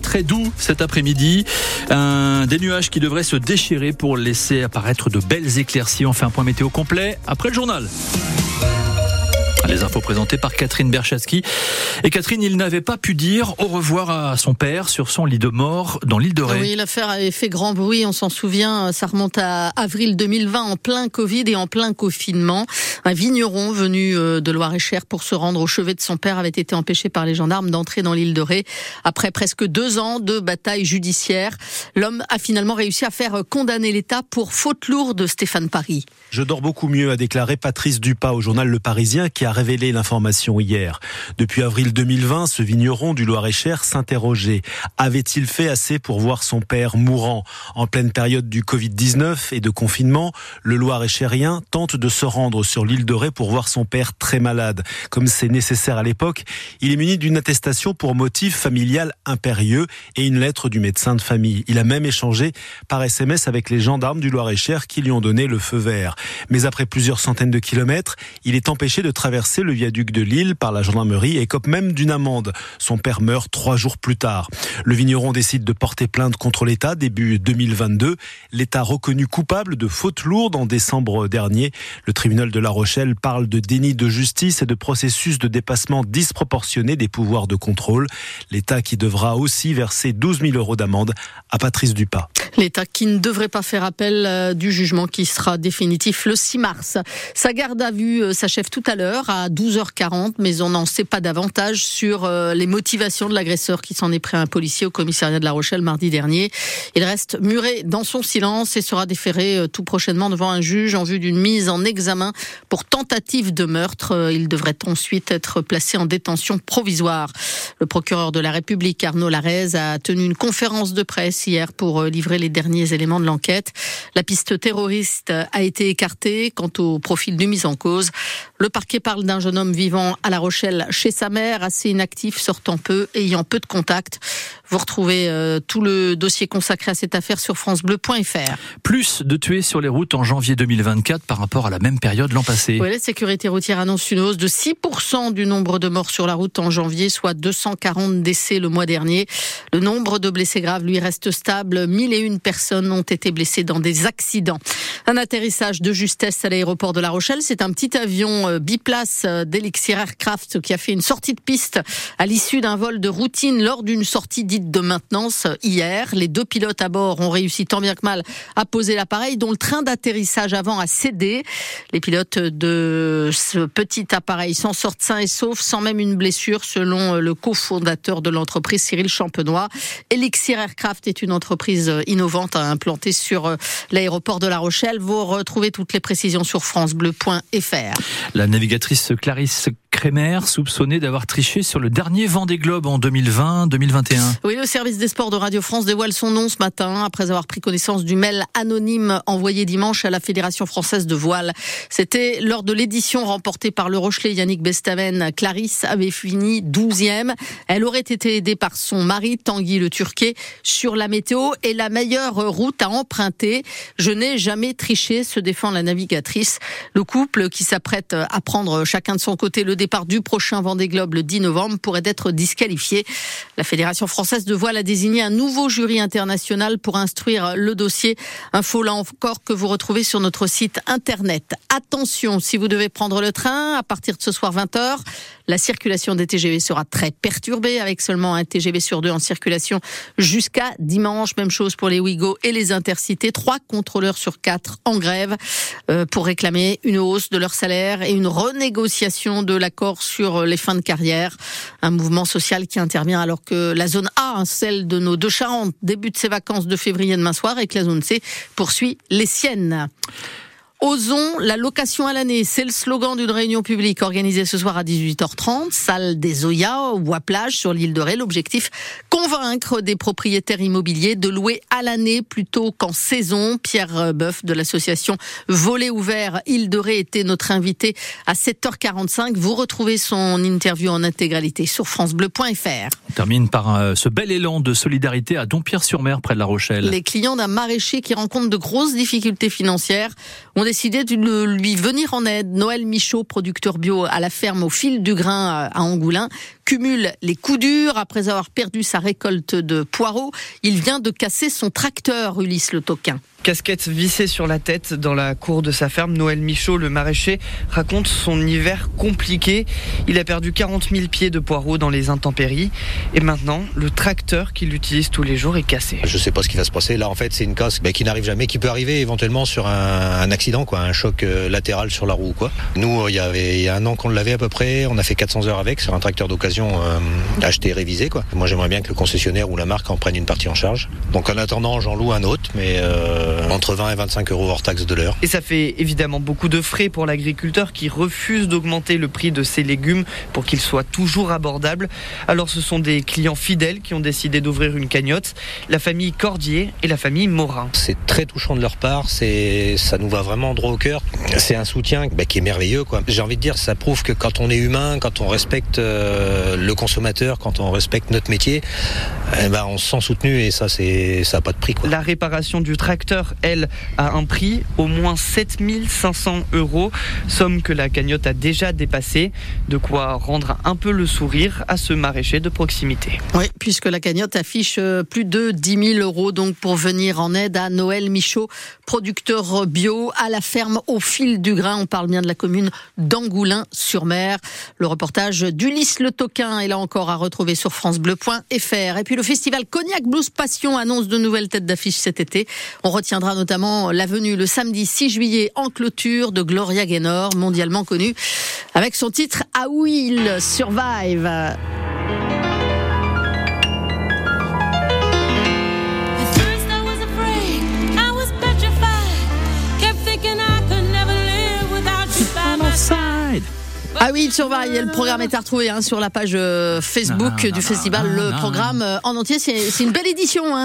très doux cet après-midi. Des nuages qui devraient se déchirer pour laisser apparaître de belles éclaircies. On fait un point météo complet après le journal. Les infos présentées par Catherine Berchaski. Et Catherine, il n'avait pas pu dire au revoir à son père sur son lit de mort dans l'île de Ré. Oui, l'affaire avait fait grand bruit, on s'en souvient. Ça remonte à avril 2020, en plein Covid et en plein confinement. Un vigneron venu euh, de Loire-et-Cher pour se rendre au chevet de son père avait été empêché par les gendarmes d'entrer dans l'île de Ré. Après presque deux ans de bataille judiciaire, l'homme a finalement réussi à faire condamner l'État pour faute lourde de Stéphane Paris. Je dors beaucoup mieux, a déclaré Patrice Dupas au journal Le Parisien qui a révélé l'information hier. Depuis avril 2020, ce vigneron du Loir-et-Cher s'interrogeait. Avait-il fait assez pour voir son père mourant? En pleine période du Covid-19 et de confinement, le Loir-et-Chérien tente de se rendre sur l'île de Ré pour voir son père très malade. Comme c'est nécessaire à l'époque, il est muni d'une attestation pour motif familial impérieux et une lettre du médecin de famille. Il a même échangé par SMS avec les gendarmes du Loir-et-Cher qui lui ont donné le feu vert. Mais après plusieurs centaines de kilomètres, il est empêché de traverser le viaduc de Lille par la gendarmerie et cope même d'une amende. Son père meurt trois jours plus tard. Le vigneron décide de porter plainte contre l'État début 2022. L'État reconnu coupable de fautes lourdes en décembre dernier. Le tribunal de La Rochelle parle de déni de justice et de processus de dépassement disproportionné des pouvoirs de contrôle. L'État qui devra aussi verser 12 000 euros d'amende à Patrice Dupas. L'État qui ne devrait pas faire appel euh, du jugement qui sera définitif le 6 mars. Sa garde à vue euh, s'achève tout à l'heure 12h40, mais on n'en sait pas davantage sur euh, les motivations de l'agresseur qui s'en est pris à un policier au commissariat de La Rochelle mardi dernier. Il reste muré dans son silence et sera déféré tout prochainement devant un juge en vue d'une mise en examen pour tentative de meurtre. Il devrait ensuite être placé en détention provisoire. Le procureur de la République, Arnaud Larez, a tenu une conférence de presse hier pour livrer les derniers éléments de l'enquête. La piste terroriste a été écartée. Quant au profil du mis en cause, le parquet parle d'un jeune homme vivant à La Rochelle chez sa mère, assez inactif, sortant peu, ayant peu de contacts. Vous retrouvez euh, tout le dossier consacré à cette affaire sur francebleu.fr. Plus de tués sur les routes en janvier 2024 par rapport à la même période l'an passé. Oui, la sécurité routière annonce une hausse de 6% du nombre de morts sur la route en janvier, soit 240 décès le mois dernier. Le nombre de blessés graves, lui, reste stable. 1001 personnes ont été blessées dans des accidents. Un atterrissage de justesse à l'aéroport de La Rochelle. C'est un petit avion euh, biplace euh, d'Elixir Aircraft qui a fait une sortie de piste à l'issue d'un vol de routine lors d'une sortie de maintenance hier. Les deux pilotes à bord ont réussi tant bien que mal à poser l'appareil dont le train d'atterrissage avant a cédé. Les pilotes de ce petit appareil s'en sortent sains et saufs sans même une blessure selon le cofondateur de l'entreprise Cyril Champenois. Elixir Aircraft est une entreprise innovante implantée sur l'aéroport de La Rochelle. Vous retrouvez toutes les précisions sur francebleu.fr. La navigatrice Clarisse Crémer, soupçonnée d'avoir triché sur le dernier Vendée Globe en 2020-2021. Oui, le service des sports de Radio France dévoile son nom ce matin après avoir pris connaissance du mail anonyme envoyé dimanche à la Fédération française de voile. C'était lors de l'édition remportée par le Rochelet Yannick Bestaven. Clarisse avait fini 12e. Elle aurait été aidée par son mari Tanguy le Turquet sur la météo et la meilleure route à emprunter. Je n'ai jamais triché, se défend la navigatrice. Le couple qui s'apprête à prendre chacun de son côté le départ du prochain Vendée le 10 novembre pourrait être disqualifié. La Fédération française de voile a désigné un nouveau jury international pour instruire le dossier. Info là encore que vous retrouvez sur notre site internet. Attention, si vous devez prendre le train à partir de ce soir 20h, la circulation des TGV sera très perturbée avec seulement un TGV sur deux en circulation jusqu'à dimanche. Même chose pour les Ouigo et les Intercités. Trois contrôleurs sur quatre en grève euh, pour réclamer une hausse de leur salaire et une renégociation de l'accord sur les fins de carrière. Un mouvement social qui intervient alors que la zone A, hein, celle de nos deux Charentes, débute ses vacances de février demain soir et que la zone C poursuit les siennes. Osons la location à l'année. C'est le slogan d'une réunion publique organisée ce soir à 18h30, salle des Oya ou à plage sur l'île de Ré. L'objectif, convaincre des propriétaires immobiliers de louer à l'année plutôt qu'en saison. Pierre Boeuf de l'association Volet ouvert Île de Ré était notre invité à 7h45. Vous retrouvez son interview en intégralité sur francebleu.fr. On termine par euh, ce bel élan de solidarité à Dompierre-sur-Mer près de La Rochelle. Les clients d'un maraîcher qui rencontre de grosses difficultés financières ont décidé de lui venir en aide. Noël Michaud, producteur bio à la ferme au fil du grain à Angoulin, cumule les coups durs après avoir perdu sa récolte de poireaux. Il vient de casser son tracteur, Ulysse le Toquin. Casquette vissée sur la tête dans la cour de sa ferme, Noël Michaud, le maraîcher, raconte son hiver compliqué. Il a perdu 40 000 pieds de poireaux dans les intempéries. Et maintenant, le tracteur qu'il utilise tous les jours est cassé. Je ne sais pas ce qui va se passer. Là, en fait, c'est une casse ben, qui n'arrive jamais, qui peut arriver éventuellement sur un, accident, quoi, un choc euh, latéral sur la roue. Quoi. Nous, il y a un an qu'on l'avait à peu près. On a fait 400 heures avec sur un tracteur d'occasion euh, acheté, révisé. Quoi. Moi, j'aimerais bien que le concessionnaire ou la marque en prenne une partie en charge. Donc, en attendant, j'en loue un autre, mais euh, euh, entre 20 et 25 euros hors taxe de l'heure. Et ça fait évidemment beaucoup de frais pour l'agriculteur qui refuse d'augmenter le prix de ses légumes pour qu'ils soient toujours abordables. Alors ce sont des clients fidèles qui ont décidé d'ouvrir une cagnotte, la famille Cordier et la famille Morin. C'est très touchant de leur part, c'est ça nous va vraiment droit au cœur. C'est un soutien bah, qui est merveilleux. J'ai envie de dire, ça prouve que quand on est humain, quand on respecte euh, le consommateur, quand on respecte notre métier, eh ben, on se sent soutenu et ça, c'est ça n'a pas de prix. La réparation du tracteur elle, a un prix au moins 7500 euros, somme que la cagnotte a déjà dépassé, de quoi rendre un peu le sourire à ce maraîcher de proximité. Oui, puisque la cagnotte affiche euh, plus de 10 000 euros donc pour venir en aide à Noël Michaud, producteur bio à la ferme au fil du grain. On parle bien de la commune d'Angoulin-sur-Mer. Le reportage d'Ulysse Le Toquin est là encore à retrouver sur francebleu.fr. Et puis le festival Cognac Blues Passion annonce de nouvelles têtes d'affiche cet été. On retient notamment la venue le samedi 6 juillet en clôture de Gloria Gaynor, mondialement connue, avec son titre I Will Survive. Ah oui, surveille. Le programme est à retrouver hein, sur la page Facebook du festival. Le programme en entier, c'est une belle édition. Hein.